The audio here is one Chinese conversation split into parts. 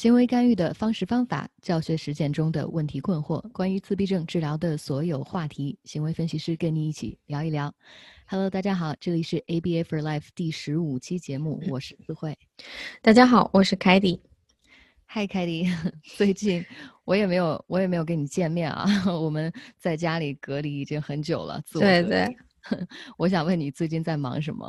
行为干预的方式方法、教学实践中的问题困惑，关于自闭症治疗的所有话题，行为分析师跟你一起聊一聊。Hello，大家好，这里是 ABA for Life 第十五期节目，我是思慧。大家好，我是凯迪。嗨，凯迪，最近我也没有，我也没有跟你见面啊。我们在家里隔离已经很久了。对对，我想问你最近在忙什么？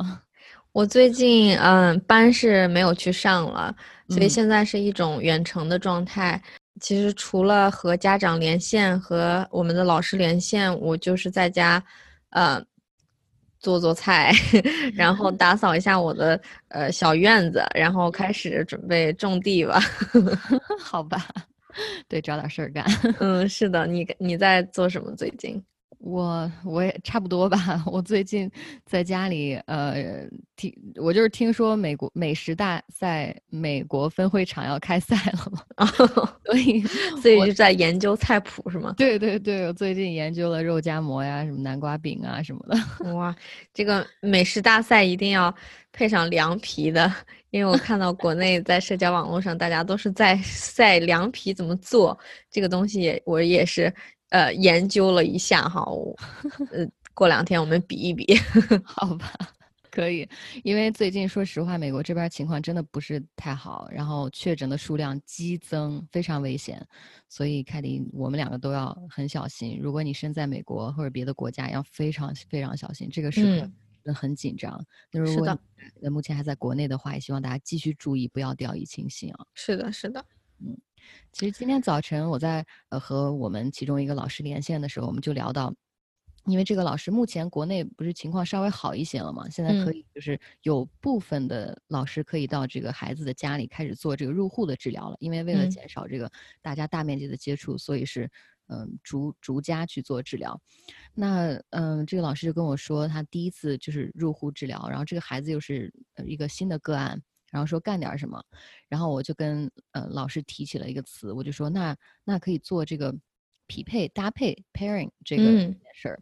我最近嗯，班是没有去上了，所以现在是一种远程的状态。其实除了和家长连线和我们的老师连线，我就是在家，呃，做做菜，然后打扫一下我的呃小院子，然后开始准备种地吧。好吧，对，找点事儿干。嗯，是的，你你在做什么最近？我我也差不多吧。我最近在家里，呃，听我就是听说美国美食大赛美国分会场要开赛了嘛，所以所以就在研究菜谱是吗？对对对，我最近研究了肉夹馍呀，什么南瓜饼啊什么的。哇，这个美食大赛一定要配上凉皮的，因为我看到国内在社交网络上大家都是在晒凉皮怎么做这个东西，我也是。呃，研究了一下哈，呃，过两天我们比一比，好吧？可以，因为最近说实话，美国这边情况真的不是太好，然后确诊的数量激增，非常危险，所以凯迪，我们两个都要很小心。如果你身在美国或者别的国家，要非常非常小心，这个时刻真的很紧张。那如果那目前还在国内的话，也希望大家继续注意，不要掉以轻心啊。是的，是的，嗯。其实今天早晨我在呃和我们其中一个老师连线的时候，我们就聊到，因为这个老师目前国内不是情况稍微好一些了嘛，现在可以就是有部分的老师可以到这个孩子的家里开始做这个入户的治疗了，因为为了减少这个大家大面积的接触，所以是嗯逐逐家去做治疗。那嗯这个老师就跟我说，他第一次就是入户治疗，然后这个孩子又是一个新的个案。然后说干点什么，然后我就跟呃老师提起了一个词，我就说那那可以做这个匹配搭配 pairing 这个事儿，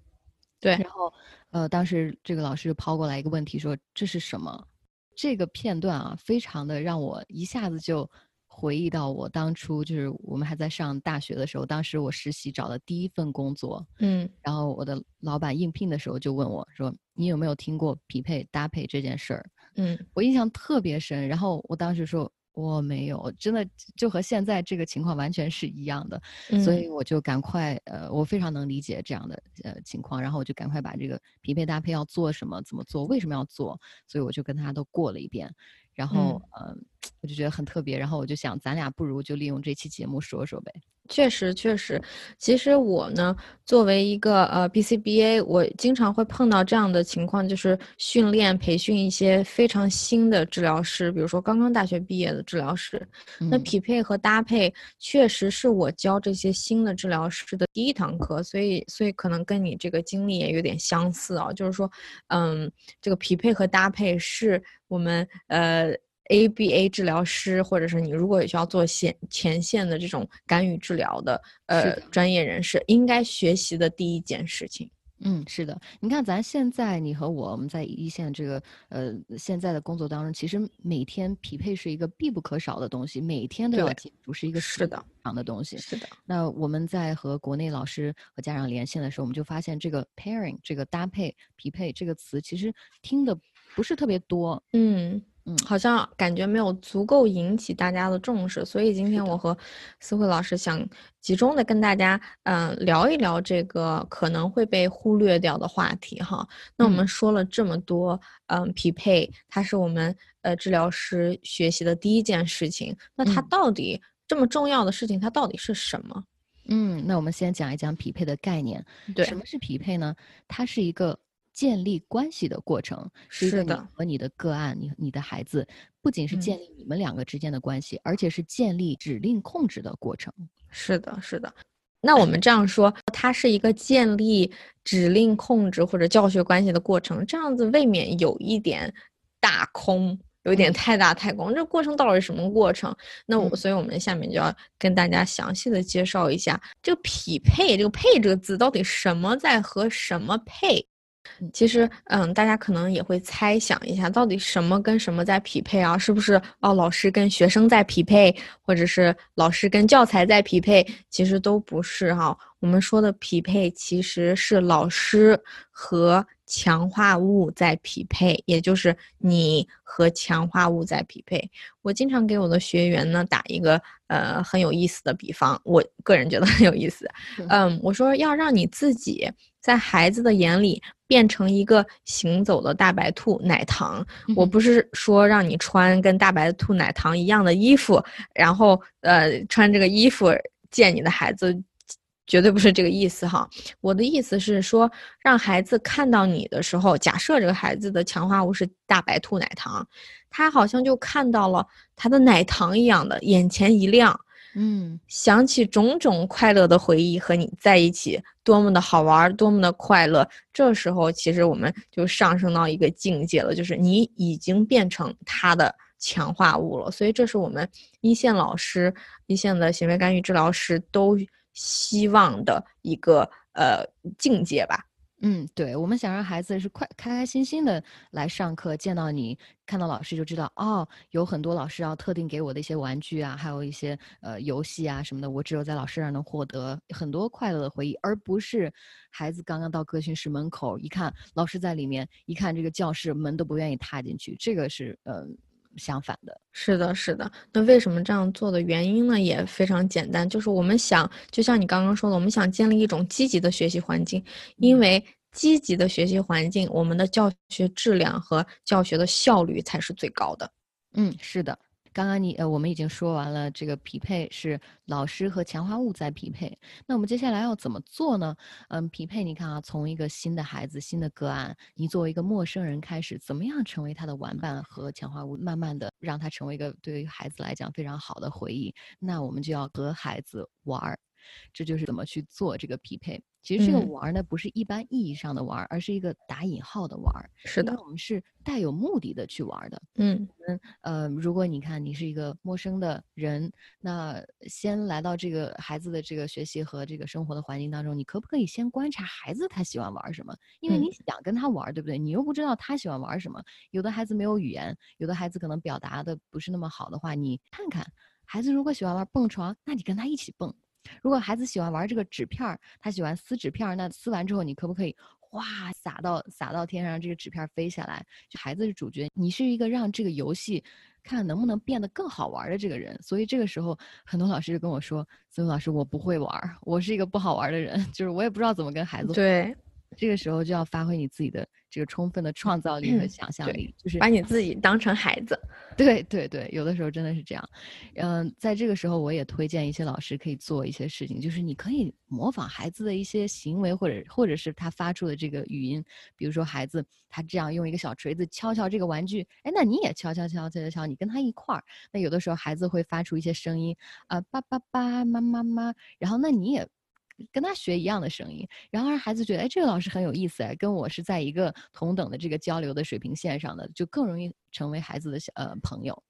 对。然后呃当时这个老师抛过来一个问题，说这是什么？这个片段啊，非常的让我一下子就回忆到我当初就是我们还在上大学的时候，当时我实习找的第一份工作，嗯。然后我的老板应聘的时候就问我说，你有没有听过匹配搭配这件事儿？嗯，我印象特别深。然后我当时说我没有，真的就和现在这个情况完全是一样的。所以我就赶快，呃，我非常能理解这样的呃情况。然后我就赶快把这个匹配搭配要做什么、怎么做、为什么要做，所以我就跟他都过了一遍。然后，嗯，我就觉得很特别。然后我就想，咱俩不如就利用这期节目说说呗。确实，确实，其实我呢，作为一个呃 BCBA，我经常会碰到这样的情况，就是训练培训一些非常新的治疗师，比如说刚刚大学毕业的治疗师。那匹配和搭配确实是我教这些新的治疗师的第一堂课，所以，所以可能跟你这个经历也有点相似啊，就是说，嗯，这个匹配和搭配是我们呃。ABA 治疗师，或者是你如果需要做线前线的这种干预治疗的呃专业人士，应该学习的第一件事情。嗯，是的，你看咱现在你和我，我们在一线这个呃现在的工作当中，其实每天匹配是一个必不可少的东西，每天都要记住，是一个是的长的东西。是的。那我们在和国内老师和家长连线的时候，我们就发现这个 pairing 这个搭配匹配这个词，其实听的不是特别多。嗯。嗯，好像感觉没有足够引起大家的重视，所以今天我和思慧老师想集中的跟大家嗯聊一聊这个可能会被忽略掉的话题哈。那我们说了这么多，嗯，匹配它是我们呃治疗师学习的第一件事情，那它到底这么重要的事情，它到底是什么？嗯，那我们先讲一讲匹配的概念。对，什么是匹配呢？它是一个。建立关系的过程是的，和你的个案，你你的孩子，不仅是建立你们两个之间的关系，而且是建立指令控制的过程。是的，是的。那我们这样说，它是一个建立指令控制或者教学关系的过程，这样子未免有一点大空，有点太大太空。这过程到底是什么过程？那我，所以我们下面就要跟大家详细的介绍一下这个匹配，这个配这个字到底什么在和什么配。其实，嗯，大家可能也会猜想一下，到底什么跟什么在匹配啊？是不是哦，老师跟学生在匹配，或者是老师跟教材在匹配？其实都不是哈。我们说的匹配，其实是老师和强化物在匹配，也就是你和强化物在匹配。我经常给我的学员呢打一个呃很有意思的比方，我个人觉得很有意思。嗯，我说要让你自己在孩子的眼里变成一个行走的大白兔奶糖，我不是说让你穿跟大白兔奶糖一样的衣服，然后呃穿这个衣服见你的孩子。绝对不是这个意思哈，我的意思是说，让孩子看到你的时候，假设这个孩子的强化物是大白兔奶糖，他好像就看到了他的奶糖一样的，眼前一亮，嗯，想起种种快乐的回忆和你在一起，多么的好玩，多么的快乐。这时候其实我们就上升到一个境界了，就是你已经变成他的强化物了。所以这是我们一线老师、一线的行为干预治疗师都。希望的一个呃境界吧。嗯，对，我们想让孩子是快开开心心的来上课，见到你，看到老师就知道哦，有很多老师要特定给我的一些玩具啊，还有一些呃游戏啊什么的，我只有在老师那儿能获得很多快乐的回忆，而不是孩子刚刚到歌训室门口一看老师在里面，一看这个教室门都不愿意踏进去，这个是嗯。相反的，是的，是的。那为什么这样做的原因呢？也非常简单，就是我们想，就像你刚刚说的，我们想建立一种积极的学习环境，因为积极的学习环境，我们的教学质量和教学的效率才是最高的。嗯，是的。刚刚你呃，我们已经说完了，这个匹配是老师和强化物在匹配。那我们接下来要怎么做呢？嗯，匹配，你看啊，从一个新的孩子、新的个案，你作为一个陌生人开始，怎么样成为他的玩伴和强化物，慢慢的让他成为一个对于孩子来讲非常好的回忆。那我们就要和孩子玩儿，这就是怎么去做这个匹配。其实这个玩呢，不是一般意义上的玩，而是一个打引号的玩。是的，我们是带有目的的去玩的。嗯嗯呃，如果你看你是一个陌生的人，那先来到这个孩子的这个学习和这个生活的环境当中，你可不可以先观察孩子他喜欢玩什么？因为你想跟他玩，对不对？你又不知道他喜欢玩什么。有的孩子没有语言，有的孩子可能表达的不是那么好的话，你看看孩子如果喜欢玩蹦床，那你跟他一起蹦。如果孩子喜欢玩这个纸片儿，他喜欢撕纸片儿，那撕完之后，你可不可以哗撒到撒到天上，让这个纸片飞下来？就孩子是主角，你是一个让这个游戏看能不能变得更好玩的这个人。所以这个时候，很多老师就跟我说：“孙老师，我不会玩，我是一个不好玩的人，就是我也不知道怎么跟孩子。”对，这个时候就要发挥你自己的。这个充分的创造力和想象力，就是把你自己当成孩子。对对对，有的时候真的是这样。嗯，在这个时候，我也推荐一些老师可以做一些事情，就是你可以模仿孩子的一些行为，或者或者是他发出的这个语音。比如说，孩子他这样用一个小锤子敲敲这个玩具，哎，那你也敲敲敲敲敲敲，你跟他一块儿。那有的时候孩子会发出一些声音，啊，爸爸爸妈妈妈，然后那你也。跟他学一样的声音，然后让孩子觉得，哎，这个老师很有意思，哎，跟我是在一个同等的这个交流的水平线上的，就更容易成为孩子的小呃朋友。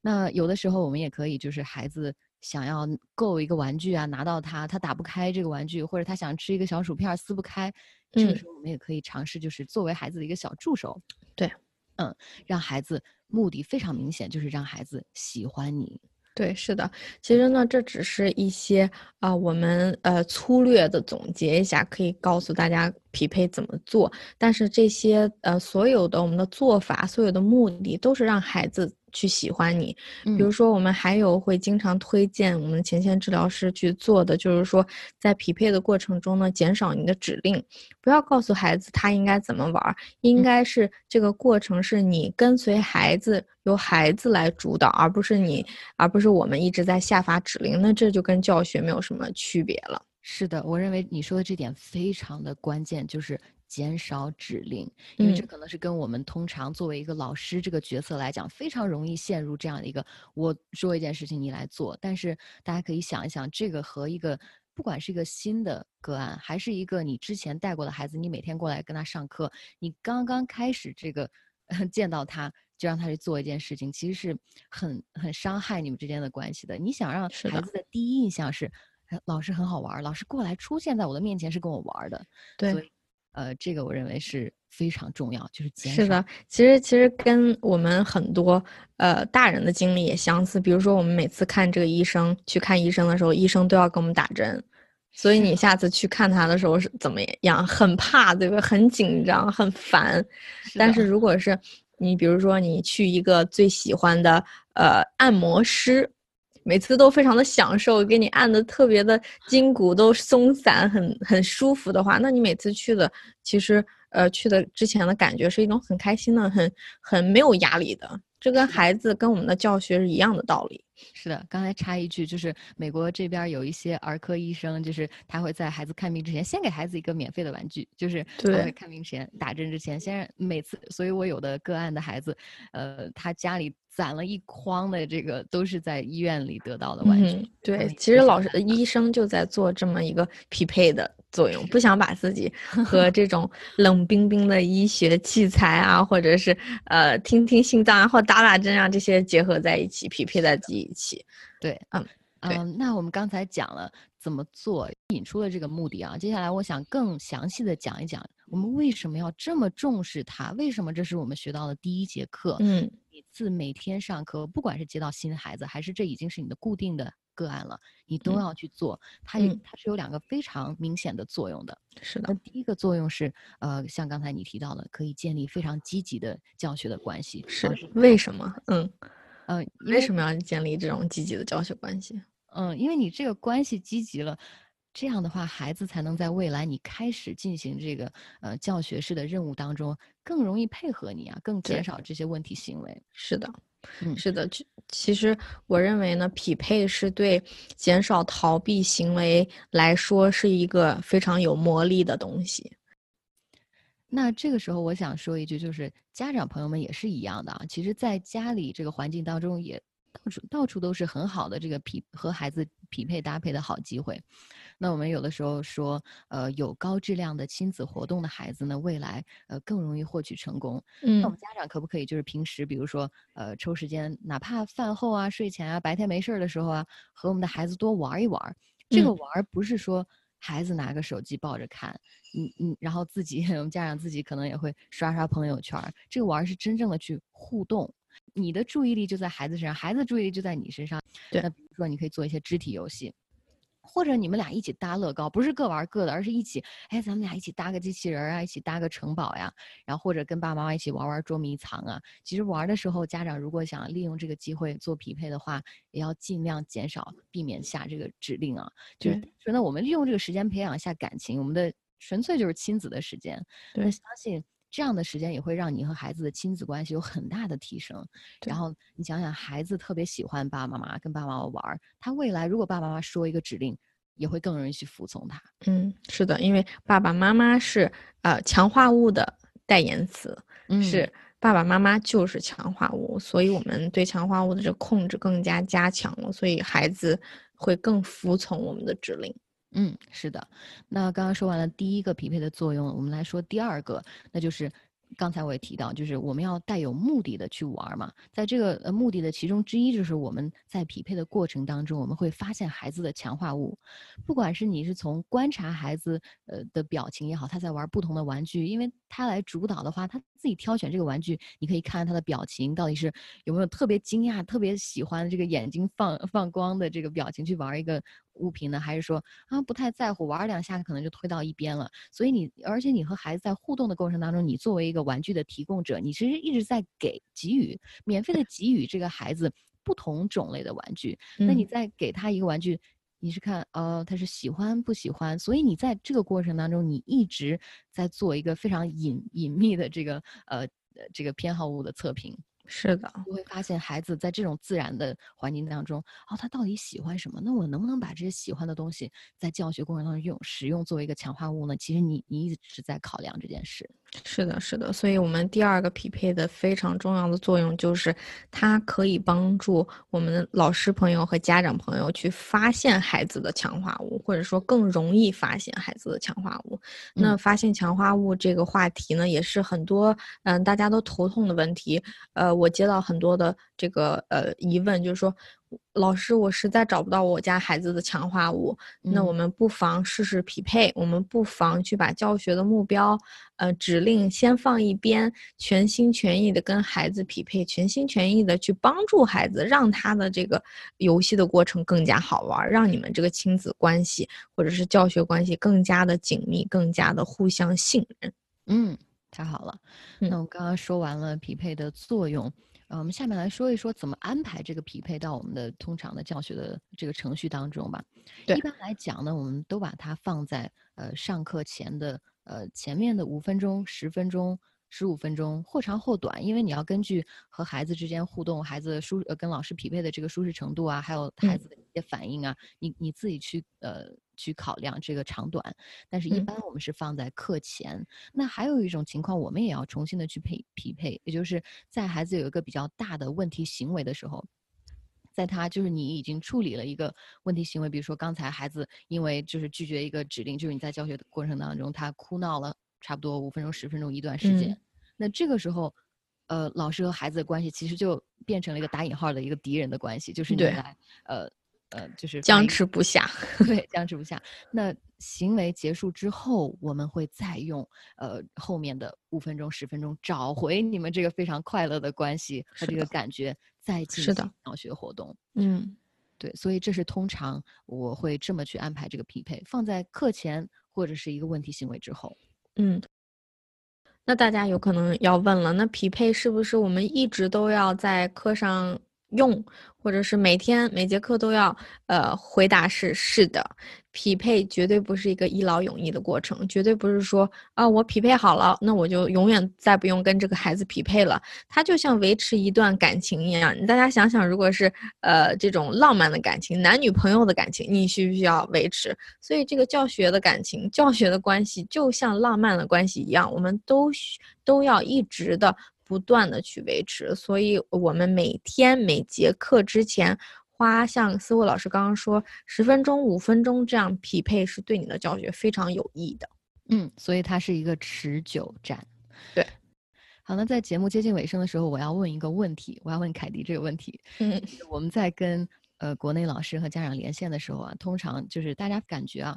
那有的时候我们也可以，就是孩子想要购一个玩具啊，拿到他，他打不开这个玩具，或者他想吃一个小薯片撕不开，这个时候我们也可以尝试，就是作为孩子的一个小助手。对，嗯，让孩子目的非常明显，就是让孩子喜欢你。对，是的，其实呢，这只是一些啊，我们呃粗略的总结一下，可以告诉大家匹配怎么做。但是这些呃所有的我们的做法，所有的目的，都是让孩子。去喜欢你，比如说我们还有会经常推荐我们前线治疗师去做的，就是说在匹配的过程中呢，减少你的指令，不要告诉孩子他应该怎么玩，应该是这个过程是你跟随孩子，由孩子来主导，而不是你，而不是我们一直在下发指令，那这就跟教学没有什么区别了。是的，我认为你说的这点非常的关键，就是。减少指令，因为这可能是跟我们通常作为一个老师这个角色来讲，非常容易陷入这样的一个：我说一件事情，你来做。但是大家可以想一想，这个和一个不管是一个新的个案，还是一个你之前带过的孩子，你每天过来跟他上课，你刚刚开始这个 见到他就让他去做一件事情，其实是很很伤害你们之间的关系的。你想让孩子的第一印象是，老师很好玩，老师过来出现在我的面前是跟我玩的，对。呃，这个我认为是非常重要，就是减是的，其实其实跟我们很多呃大人的经历也相似。比如说，我们每次看这个医生去看医生的时候，医生都要给我们打针，所以你下次去看他的时候是怎么样？很怕，对吧？很紧张，很烦。但是如果是你，比如说你去一个最喜欢的呃按摩师。每次都非常的享受，给你按的特别的筋骨都松散，很很舒服的话，那你每次去的其实呃去的之前的感觉是一种很开心的，很很没有压力的。这跟孩子跟我们的教学是一样的道理。是的，刚才插一句，就是美国这边有一些儿科医生，就是他会在孩子看病之前，先给孩子一个免费的玩具，就是对看病前打针之前，先让每次。所以我有的个案的孩子，呃，他家里攒了一筐的这个，都是在医院里得到的玩具。对，其实老师医生就在做这么一个匹配的。作用不想把自己和这种冷冰冰的医学器材啊，或者是呃听听心脏，然后打打针啊这些结合在一起，匹配在一起。对，嗯，嗯，那我们刚才讲了怎么做，引出了这个目的啊。接下来我想更详细的讲一讲，我们为什么要这么重视它？为什么这是我们学到的第一节课？嗯，每次每天上课，不管是接到新的孩子，还是这已经是你的固定的。个案了，你都要去做，它它是有两个非常明显的作用的。是的，那第一个作用是，呃，像刚才你提到的，可以建立非常积极的教学的关系。是为什么？嗯，呃，为什么要建立这种积极的教学关系？嗯，因为你这个关系积极了，这样的话，孩子才能在未来你开始进行这个呃教学式的任务当中更容易配合你啊，更减少这些问题行为。是的。嗯，是的，其其实我认为呢，匹配是对减少逃避行为来说是一个非常有魔力的东西。那这个时候，我想说一句，就是家长朋友们也是一样的啊。其实，在家里这个环境当中，也到处到处都是很好的这个匹和孩子匹配搭配的好机会。那我们有的时候说，呃，有高质量的亲子活动的孩子呢，未来呃更容易获取成功。嗯，那我们家长可不可以就是平时，比如说呃抽时间，哪怕饭后啊、睡前啊、白天没事儿的时候啊，和我们的孩子多玩一玩。这个玩不是说孩子拿个手机抱着看，嗯嗯，然后自己 我们家长自己可能也会刷刷朋友圈。这个玩是真正的去互动，你的注意力就在孩子身上，孩子注意力就在你身上。对，那比如说你可以做一些肢体游戏。或者你们俩一起搭乐高，不是各玩各的，而是一起，哎，咱们俩一起搭个机器人啊，一起搭个城堡呀，然后或者跟爸爸妈妈一起玩玩捉迷藏啊。其实玩的时候，家长如果想利用这个机会做匹配的话，也要尽量减少，避免下这个指令啊。就是说呢，我们利用这个时间培养一下感情，我们的纯粹就是亲子的时间。那相信。这样的时间也会让你和孩子的亲子关系有很大的提升。然后你想想，孩子特别喜欢爸爸妈妈，跟爸爸妈妈玩，他未来如果爸爸妈妈说一个指令，也会更容易去服从他。嗯，是的，因为爸爸妈妈是呃强化物的代言词，是爸爸妈妈就是强化物，所以我们对强化物的这个控制更加加强了，所以孩子会更服从我们的指令。嗯，是的。那刚刚说完了第一个匹配的作用，我们来说第二个，那就是刚才我也提到，就是我们要带有目的的去玩嘛。在这个呃目的的其中之一，就是我们在匹配的过程当中，我们会发现孩子的强化物。不管是你是从观察孩子呃的表情也好，他在玩不同的玩具，因为他来主导的话，他自己挑选这个玩具，你可以看他的表情到底是有没有特别惊讶、特别喜欢这个眼睛放放光的这个表情去玩一个。物品呢，还是说啊不太在乎，玩两下可能就推到一边了。所以你，而且你和孩子在互动的过程当中，你作为一个玩具的提供者，你其实一直在给给予免费的给予这个孩子不同种类的玩具。那你再给他一个玩具，你是看呃他是喜欢不喜欢？所以你在这个过程当中，你一直在做一个非常隐隐秘的这个呃这个偏好物的测评。是的，就会发现孩子在这种自然的环境当中，哦，他到底喜欢什么？那我能不能把这些喜欢的东西在教学过程当中用使用作为一个强化物呢？其实你你一直在考量这件事。是的，是的，所以我们第二个匹配的非常重要的作用就是，它可以帮助我们的老师朋友和家长朋友去发现孩子的强化物，或者说更容易发现孩子的强化物。那发现强化物这个话题呢，也是很多嗯大家都头痛的问题。呃，我接到很多的这个呃疑问，就是说。老师，我实在找不到我家孩子的强化物，那我们不妨试试匹配。我们不妨去把教学的目标，呃，指令先放一边，全心全意的跟孩子匹配，全心全意的去帮助孩子，让他的这个游戏的过程更加好玩，让你们这个亲子关系或者是教学关系更加的紧密，更加的互相信任。嗯，太好了。那我刚刚说完了匹配的作用。呃，我们下面来说一说怎么安排这个匹配到我们的通常的教学的这个程序当中吧。对，一般来讲呢，我们都把它放在呃上课前的呃前面的五分钟、十分钟。十五分钟，或长或短，因为你要根据和孩子之间互动、孩子舒呃跟老师匹配的这个舒适程度啊，还有孩子的一些反应啊，你你自己去呃去考量这个长短。但是，一般我们是放在课前。那还有一种情况，我们也要重新的去配匹配，也就是在孩子有一个比较大的问题行为的时候，在他就是你已经处理了一个问题行为，比如说刚才孩子因为就是拒绝一个指令，就是你在教学的过程当中他哭闹了。差不多五分钟、十分钟一段时间，那这个时候，呃，老师和孩子的关系其实就变成了一个打引号的一个敌人的关系，就是你来，呃，呃，就是僵持不下，对，僵持不下。那行为结束之后，我们会再用呃后面的五分钟、十分钟找回你们这个非常快乐的关系和这个感觉，再进行教学活动。嗯，对，所以这是通常我会这么去安排这个匹配，放在课前或者是一个问题行为之后。嗯，那大家有可能要问了，那匹配是不是我们一直都要在课上？用，或者是每天每节课都要，呃，回答是是的，匹配绝对不是一个一劳永逸的过程，绝对不是说啊，我匹配好了，那我就永远再不用跟这个孩子匹配了。它就像维持一段感情一样，大家想想，如果是呃这种浪漫的感情，男女朋友的感情，你需不需要维持？所以这个教学的感情，教学的关系，就像浪漫的关系一样，我们都需都要一直的。不断的去维持，所以我们每天每节课之前花像思慧老师刚刚说十分钟、五分钟这样匹配，是对你的教学非常有益的。嗯，所以它是一个持久战。对，好，那在节目接近尾声的时候，我要问一个问题，我要问凯迪这个问题。嗯，我们在跟呃国内老师和家长连线的时候啊，通常就是大家感觉啊，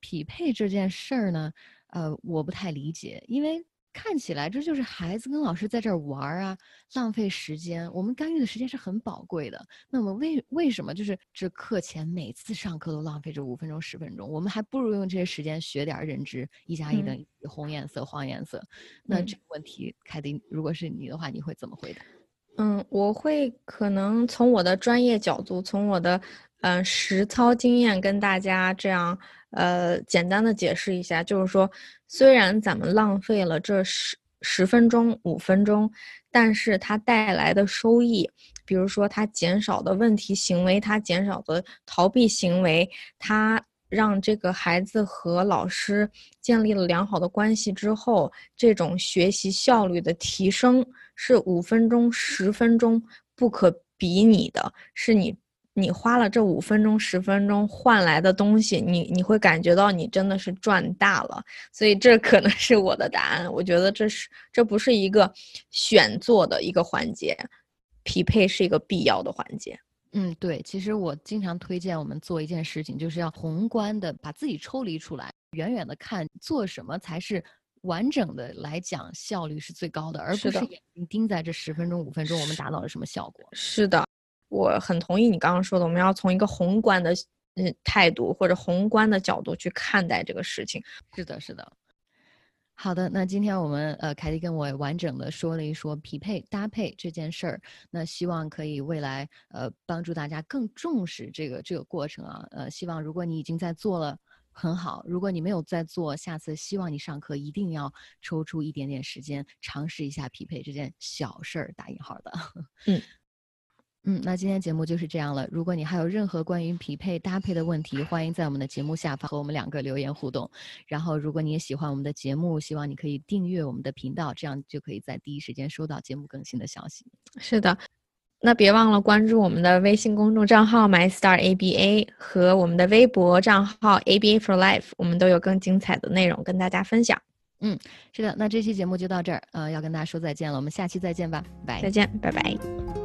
匹配这件事儿呢，呃，我不太理解，因为。看起来这就是孩子跟老师在这儿玩啊，浪费时间。我们干预的时间是很宝贵的。那么为为什么就是这课前每次上课都浪费这五分钟十分钟？我们还不如用这些时间学点认知，一加一等于红颜色黄颜色。那这个问题，凯迪，如果是你的话，你会怎么回答？嗯，我会可能从我的专业角度，从我的嗯实操经验跟大家这样。呃，简单的解释一下，就是说，虽然咱们浪费了这十十分钟、五分钟，但是它带来的收益，比如说它减少的问题行为，它减少的逃避行为，它让这个孩子和老师建立了良好的关系之后，这种学习效率的提升是五分钟、十分钟不可比拟的，是你。你花了这五分钟、十分钟换来的东西，你你会感觉到你真的是赚大了。所以这可能是我的答案。我觉得这是这不是一个选做的一个环节，匹配是一个必要的环节。嗯，对。其实我经常推荐我们做一件事情，就是要宏观的把自己抽离出来，远远的看做什么才是完整的来讲效率是最高的，而不是眼睛盯在这十分钟、五分钟我们达到了什么效果。是的。我很同意你刚刚说的，我们要从一个宏观的嗯态度或者宏观的角度去看待这个事情。是的，是的。好的，那今天我们呃凯蒂跟我完整的说了一说匹配搭配这件事儿，那希望可以未来呃帮助大家更重视这个这个过程啊。呃，希望如果你已经在做了很好，如果你没有在做，下次希望你上课一定要抽出一点点时间尝试一下匹配这件小事儿打引号的。嗯。嗯，那今天节目就是这样了。如果你还有任何关于匹配搭配的问题，欢迎在我们的节目下方和我们两个留言互动。然后，如果你也喜欢我们的节目，希望你可以订阅我们的频道，这样就可以在第一时间收到节目更新的消息。是的，那别忘了关注我们的微信公众账号 MyStarABA 和我们的微博账号 ABA for Life，我们都有更精彩的内容跟大家分享。嗯，是的，那这期节目就到这儿，呃，要跟大家说再见了，我们下期再见吧，拜，再见，拜拜。